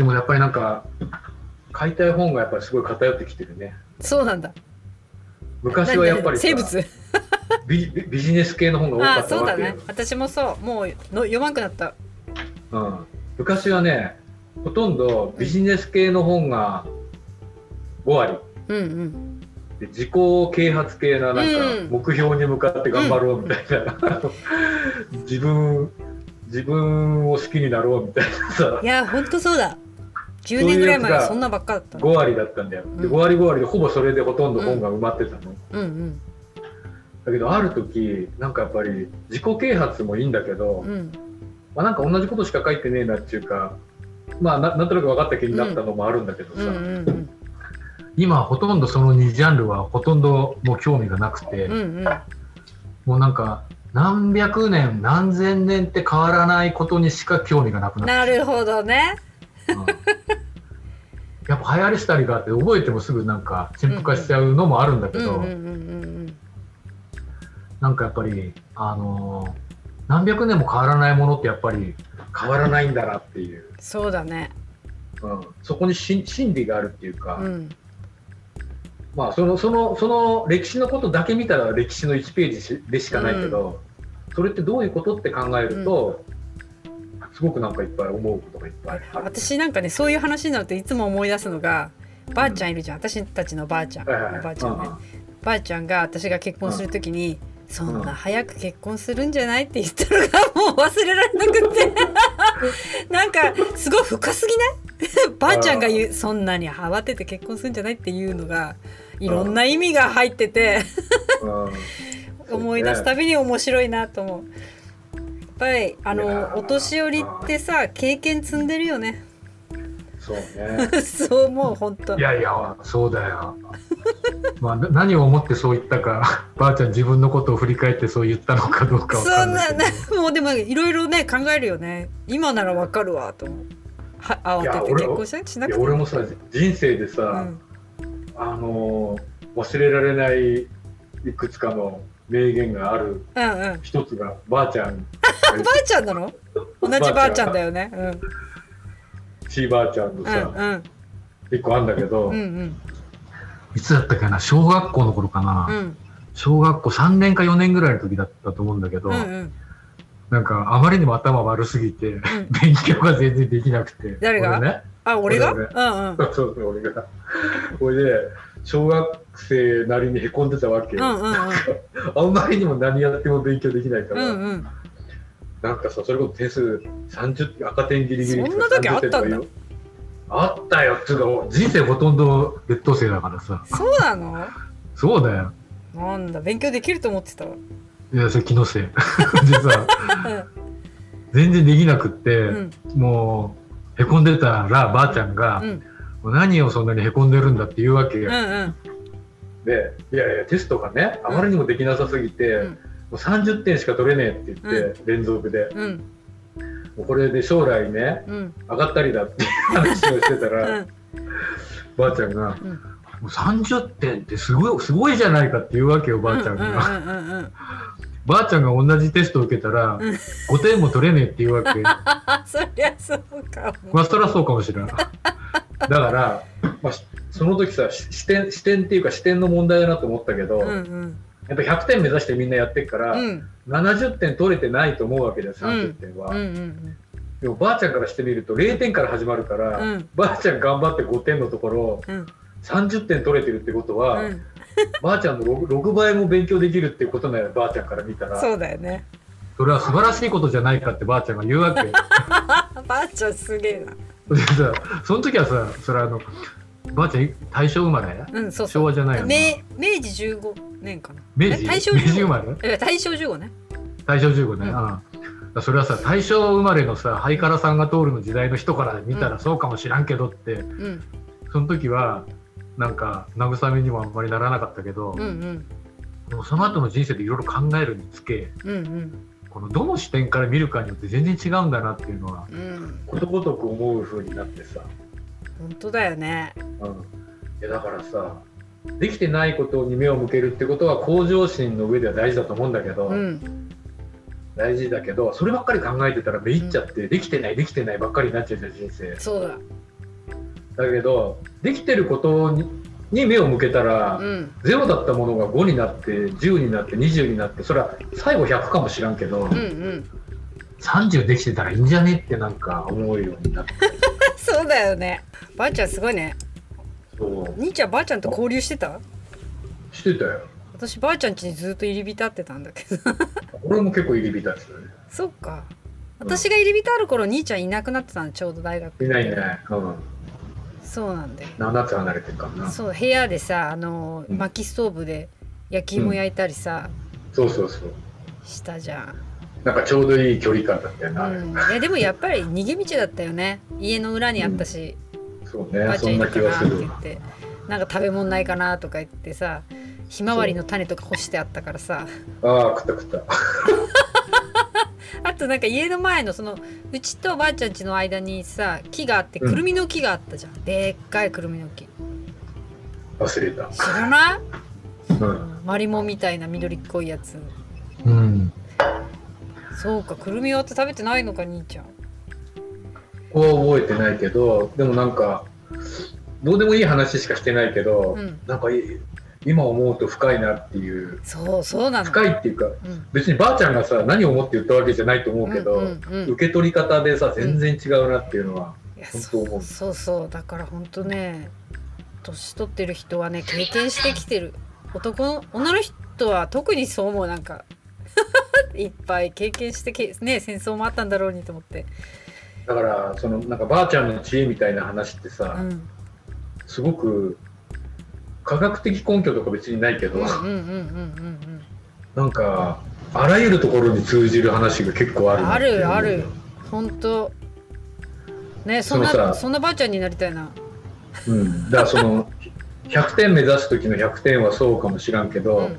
でもやっぱりなんか買いたい本がやっぱりすごい偏ってきてるね。そうなんだ。昔はやっぱりさ生物。ビビビジネス系の本が多かああったわけよ。そうだね。私もそう。もうの読まんくなった。うん、昔はねほとんどビジネス系の本が5割うんうん。で自己啓発系ななんかうん。目標に向かって頑張ろうみたいな、自分自分を好きになろうみたいなさ。いやほんとそうだ10年ぐらい前はそんなばっかだった5割だったんだよ、でうん。5割5割でほぼそれでほとんど本が埋まってたの、うんうん。だけどある時なんかやっぱり自己啓発もいいんだけど、うん。まあ、なんか同じことしか書いてねえなっていうかまあななんとなく分かった気になったのもあるんだけどさ、うんうん今ほとんどその2ジャンルはほとんどもう興味がなくて、うんうん。もうなんか何百年何千年って変わらないことにしか興味がなくなってなるほどね。うんやっぱ流行りしたりがあって覚えてもすぐなんか陳腐化しちゃうのもあるんだけど、なんかやっぱりあのー何百年も変わらないものってやっぱり変わらないんだなっていう、そうだね。うん、そこにし真理があるっていうか、うん。まあそのそのその歴史のことだけ見たら歴史の1ページしでしかないけど、それってどういうことって考えると、すごくなんかいっぱい思うことがいっぱい。私なんかねそういう話になるといつも思い出すのがばあちゃんいるじゃん。私たちのばあちゃん。はいはいばあちゃんね。ばあちゃんが私が結婚するときに、そんな早く結婚するんじゃないって言ったのがもう忘れられなくって。なんかすごい深すぎない？ばあちゃんが言うそんなに慌てて結婚するんじゃないっていうのがいろんな意味が入ってて。うん。うん思い出すたびに面白いなと思う。やっぱりあのお年寄りってさ経験積んでるよね。そうね。そう思う本当い。やいや、そうだよ。まあ、な何を思ってそう言ったか、ばあちゃん自分のことを振り返ってそう言ったのかどうかわそんなかんないけど。ねもうでもいろいろね考えるよね。今ならわかるわと思う。は慌てて結婚しなしないくて。や俺もさ人生でさ、うんあのー忘れられないいくつかの名言があるうんうん。一つがばあちゃん。ばあちゃんなの？同じばあちゃんだよね。うん。ちいばあちゃんのうさ、んうん。一個あんだけど、うんうん。いつだったかな？小学校の頃かな、うん。小学校3年か4年ぐらいの時だったと思うんだけど、うんうん。なんかあまりにも頭悪すぎて、勉強が全然できなくて。誰が？俺ね。あ俺が？俺うんうん。そうそう俺が。これで小学生なりにへこんでたわけ。よ、うんうんうん。あんまりにも何やっても勉強できないから、うんうん。なんかさそれこそ点数30赤点ギリギリそんな時あったんだ30点とかよあったよ。つうか人生ほとんど劣等生だからさ。そうなの？そうだよ。なんだ勉強できると思ってた？わ。いやそれ気のせい。実は。全然できなくって、うん。もうへこんでたらばあちゃんが、うん何をそんなにへこんでるんだっていうわけよ、うんうん。でいやいやテストがねあまりにもできなさすぎて、うん。もう30点しか取れねえって言って、連続で。うん。もうこれで将来ねうん。上がったりだっていう話をしてたら、うん。ばあちゃんが、うん。もう30点ってすごいすごいじゃないかって言うわけよばあちゃんが、うんうんうんうんばあちゃんが同じテストを受けたら、うん。5点も取れねえって言うわけ。あ そりゃそうかも。まあそりゃそうかもしれないだから、まあ、しその時さし視点視点っていうか視点の問題だなと思ったけど、うんうん。やっぱ100点目指してみんなやってるから、うん。70点取れてないと思うわけだよ30点は、うんうんでもばあちゃんからしてみると0点から始まるから、うん。ばあちゃん頑張って5点のところうん。30点取れてるってことは、うん。ばあちゃんの 6, 6倍も勉強できるってことなよばあちゃんから見たら。そうだよね。それは素晴らしいことじゃないかってばあちゃんが言うわけ ばあちゃんすげえな。さ その時はさそれはあのばあちゃん大正生まれ？うんそうそう。昭和じゃないよな。明明治15年かな。明治？え大正明治生15まれ？え大正15ね。大正15年、うん。うんそれはさ大正生まれのさハイカラさんが通るの時代の人から見たうん。らそうかもしらんけどって、うん。その時はなんか慰めにもあんまりならなかったけど、うんうん。でもその後の人生でいろいろ考えるにつけうんうんこのどの視点から見るかによって全然違うんだなっていうのはうん。ことごとく思う風になってさ、本当だよね。うん、いやだからさできてないことに目を向けるってことは向上心の上では大事だと思うんだけど、うん大事だけどそればっかり考えてたらめいっちゃって、できてないできてないばっかりになっちゃうじゃん人生そうだ。だけどできてることにに目を向けたら、うん。ゼロだったものが5になって10になって20になってそれは最後100かもしらんけど、うんうん。30できてたらいいんじゃねってなんか思うようになって。そうだよね。ばあちゃんすごいね。そう。兄ちゃんばあちゃんと交流してた？してたよ。私ばあちゃん家にずっと入り浸ってたんだけど。俺も結構入り浸ってたねそっか。私が入り浸る頃兄ちゃんいなくなってたのちょうど大学いないいない、うん、そうなんだよ。7つ離れてるからな。そう部屋でさあのうん。薪ストーブで焼き芋焼いたりさ、そうそうそう。したじゃん、なんかちょうどいい距離感だったよな、あれ。うん、いやでもやっぱり逃げ道だったよね。家の裏にあったし、そうばあちゃんいねそんな気るかなってるわ言ってなんか食べ物ないかなとか言ってさひまわ。りの種とか干してあったからさああ食った食ったあとなんか家の前のそのうちとばあちゃん家の間にさ木があってくるみの木があったじゃん、でっかいくるみの木。忘れた。知らない？うん、マリモみたいな緑っこいやつ。うん、そうかくるみ割って食べてないのか兄ちゃん。ここは覚えてないけどでもなんかどうでもいい話しかしてないけど、うん。なんかい今思うと深いなっていう。そうそうなの深いっていうかうん。別にばあちゃんがさ何を思って言ったわけじゃないと思うけど、うんうん。うん受け取り方でさ全然違うなっていうのは、本当思う。そうそうだから本当ね年取ってる人はね経験してきてる。男の女の人は特にそう思うなんか。いっぱい経験してけね戦争もあったんだろうにと思って、だからそのなんかばあちゃんの知恵みたいな話ってさ、うん、すごく科学的根拠とか別にないけど、うんうんうんうんうん。なんかあらゆるところに通じる話が結構あるなあるある。本当。ねそんそのさなそんなばあちゃんになりたいな。うん、だからその 100点目指す時の100点はそうかもしらんけど、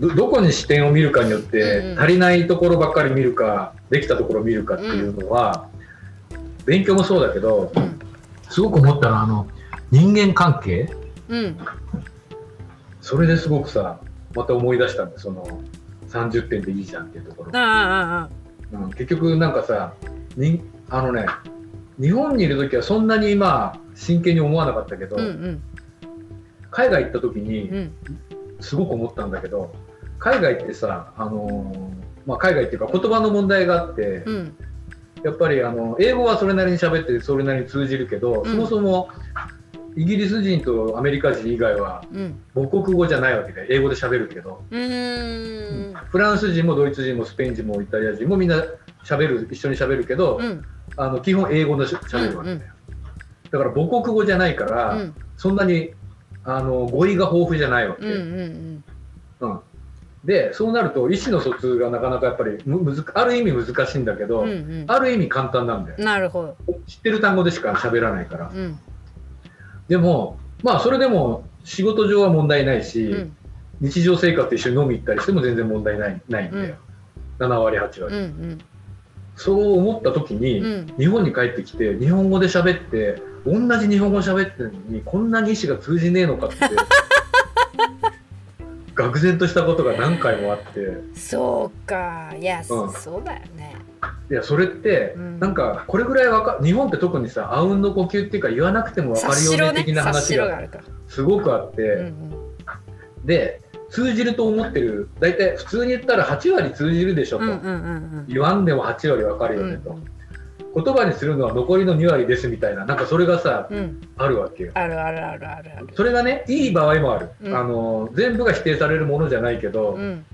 うん。どどこに視点を見るかによって、うんうん。足りないところばっかり見るかできたところを見るかっていうのは、勉強もそうだけどうん。すごく思ったのはあの人間関係うんそれですごくさまた思い出したんでその30点でいいじゃんっていうところ。うん、結局なんかさにあのね日本にいる時はそんなにまあ真剣に思わなかったけど、うんうん。海外行った時に、うん。すごく思ったんだけど海外ってさ、あのーまあ、海外っていうか言葉の問題があって、うん。やっぱりあの英語はそれなりに喋ってそれなりに通じるけど、うん。そもそもイギリス人とアメリカ人以外はうん。母国語じゃないわけで英語で喋るけど、うーん。フランス人もドイツ人もスペイン人もイタリア人もみんな喋る一緒に喋るけど、うん。あの基本英語でし喋るわけだよ、だから母国語じゃないから、うん。そんなにあの語彙が豊富じゃないわけ、うんうんうん、でそうなると意思の疎通がなかなかやっぱりむむずある意味難しいんだけど、うんうん。ある意味簡単なんだよ。うんなるほど。知ってる単語でしか喋らないから。うんでもまあそれでも仕事上は問題ないし、うん。日常生活で一緒に飲み行ったりしても全然問題ないないんだよ、7割8割、うんうん。そう思った時に、うん。日本に帰ってきて日本語で喋って同じ日本語喋ってるのにこんなに意思が通じねえのかって 愕然としたことが何回もあって。そうか。いや、うん。そうだよねいやそれって、うん。なんかこれぐらいわか日本って特にさあうんの呼吸っていうか言わなくても分かるよね的な話がすごくあって、うんで通じると思ってる大体普通に言ったら8割通じるでしょと、言わんでも8割分かるうんよねと、言葉にするのは残りの2割ですみたいななんかそれがさうん。あるわけよ。あるあるあるあるそれがねいい場合もある、うん。あの全部が否定されるものじゃないけど、うん。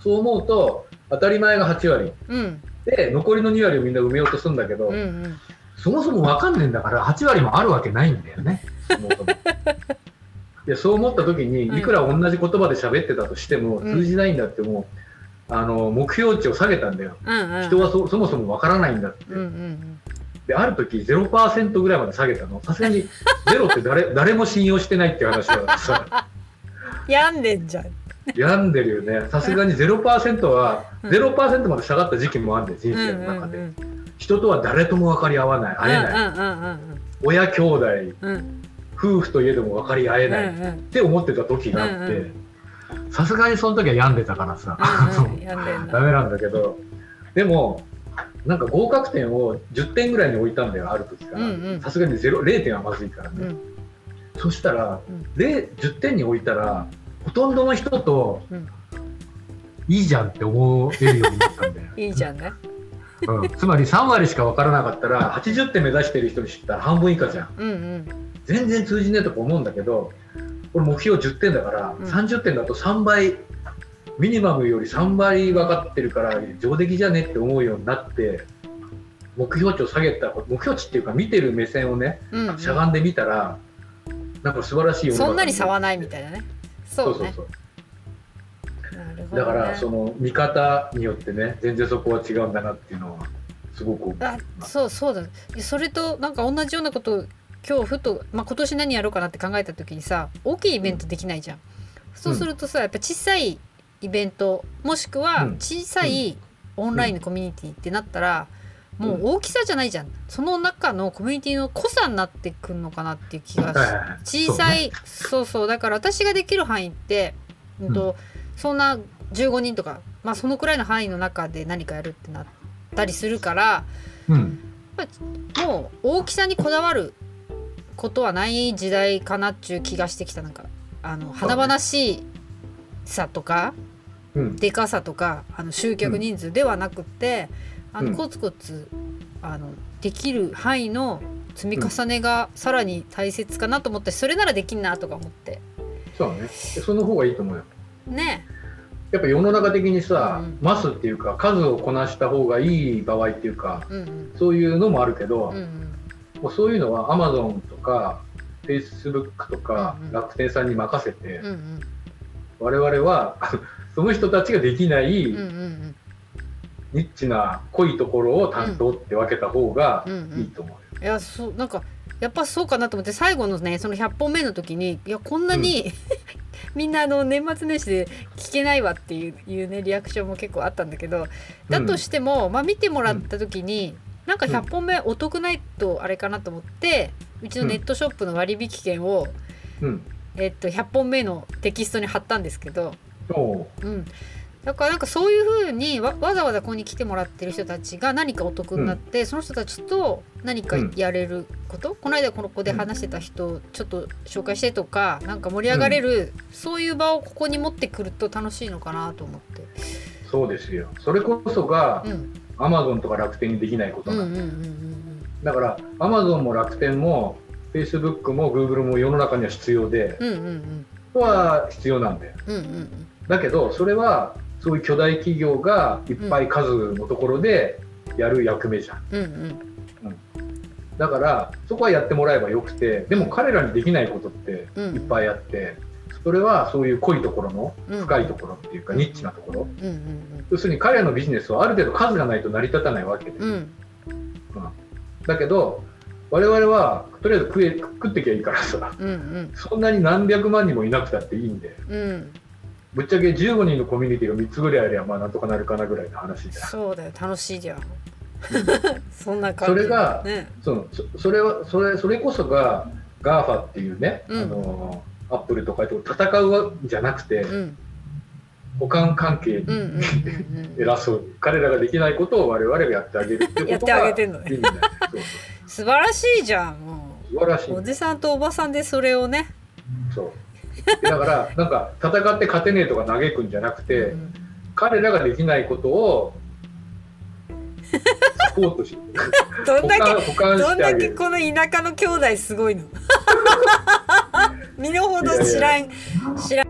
そう思うと当たり前が8割。うんで残りの2割をみんな埋めようとするんだけど、うんうんそもそも分かんねえんだから8割もあるわけないんだよね。そもそもいやそう思った時にうんいくら同じ言葉で喋ってたとしてもうん通じないんだってもうあの目標値を下げたんだよ。うんうん人はそそもそも分からないんだって。うんうんである時0%ぐらいまで下げたの。さすがにゼロって誰誰も信用してないっていう話はさ 病んでんじゃん病んでるよね。さすがに0%はうん。0%まで下がった時期もあるんだよ人うんう生んうんの中で。人とは誰とも分かり合わない会えない。うん親兄弟うんうん。うん。夫婦といえども分かり合えない。うんうん。って思ってた時があってさすがにその時は病んでたからさ。ダなメなんだけど。でもなんか合格点を10点ぐらいに置いたんだよある時から。さすがに0 0点はまずいからね、うん。そしたら、うん。0 10点に置いたらほとんどの人と、うんいいじゃんって思えるようになったんだよ、いいじゃんね。うん、つまり3割しか分からなかったら80点目指してる人に知ったら半分以下じゃん。うんうん。全然通じねえとか思うんだけどこれ目標10点だから、うん。30点だと3倍ミニマムより3倍分かってるから上出来じゃねって思うようになって目標値を下げた目標値っていうか見てる目線をねうんうん。しゃがんでみたらなんか素晴らしいそんなに差はないみたいなねそうね。そうそうそう。なるほど、ね、だからその見方によってね全然そこは違うんだなっていうのはすごくあそうそうだ。それとなんか同じようなことを今日ふと、まあ、今年何やろうかなって考えた時にさ大きいイベントできないじゃん、そうするとさやっぱ小さいイベントもしくはうん。小さいオンラインのコミュニティってなったら、もう大きさじゃないじゃん。その中のコミュニティの濃さになってくるのかなっていう気がし小さい。そう,、そう。だから私ができる範囲って、うんとそんな15人とか、まあ、そのくらいの範囲の中で何かやるってなったりするからそうん。もう大きさにこだわることはない時代かなっちゅう気がしてきた。なんかあの華々しいさとかうん。でかさとかあの集客人数ではなくって、あうん。のコツコツあのできる範囲の積み重ねがさらに大切かなと思ったしそれならできんなとか思って。そうね。その方がいいと思うよ。ね。やっぱ世の中的にさ、うん。マスっていうか数をこなした方がいい場合っていうかうんうん。そういうのもあるけど、うんうん。もうそういうのは Amazon とか Facebook とかうんうん。楽天さんに任せて、うんうん。我々は その人たちができないうんうんニッチな濃いところを担当って分けた方がうんうん。いいと思うよ。いやそうなんかやっぱそうかなと思って最後のねその100本目の時にいやこんなに、みんなあの年末年始で聞けないわっていうねリアクションも結構あったんだけどだとしても、まあ見てもらった時に、なんか100本目お得ないとあれかなと思ってうちのネットショップの割引券を、うん、えっと、100本目のテキストに貼ったんですけど、うん、だからなんかそういうふうにわわざわざここに来てもらってる人たちが何かお得になって、その人たちと何かやれること、この間この子で話してた人をちょっと紹介してとかなんか盛り上がれる、そういう場をここに持ってくると楽しいのかなと思って。そうですよ。それこそがうん。Amazon とか楽天にできないことうんうなんんだ、うんうん。だから Amazon も楽天も Facebook も Google も世の中には必要で、うんうんうん。は必要なんだよ。うんうんうん。だけどそれはそういう巨大企業がいっぱい数のところでやる役目じゃん。うん。うんだからそこはやってもらえばよくてでも彼らにできないことってうん。いっぱいあって、それはそういう濃いところのうん。深いところっていうか、ニッチなところ。うんうん要するに彼らのビジネスはある程度数がないと成り立たないわけで、うん。うん。だけど我々はとりあえず食え食ってきゃいいからさ。うんうん。そんなに何百万人もいなくたっていいんで。うんぶっちゃけ15人のコミュニティが3つぐらいあればまあなんとかなるかなぐらいの話じゃんそうだよ。楽しいじゃん。そんな感じ。それがね。そのそそれはそれそれこそが GAFA っていうね、うん。あのアップルとかと戦うんじゃなくて、うん。補完関係に偉そうに彼らができないことを我々がやってあげるっていう やってことがあげてんのね。素晴らしいじゃんもそう。素晴らしい。うおじさんとおばさんでそれをね、そうだからなんか戦って勝てねえとか嘆くんじゃなくて、うん。彼らができないことを サポートしどんだけどんだけこの田舎の兄弟すごいの？身の程知らん知らん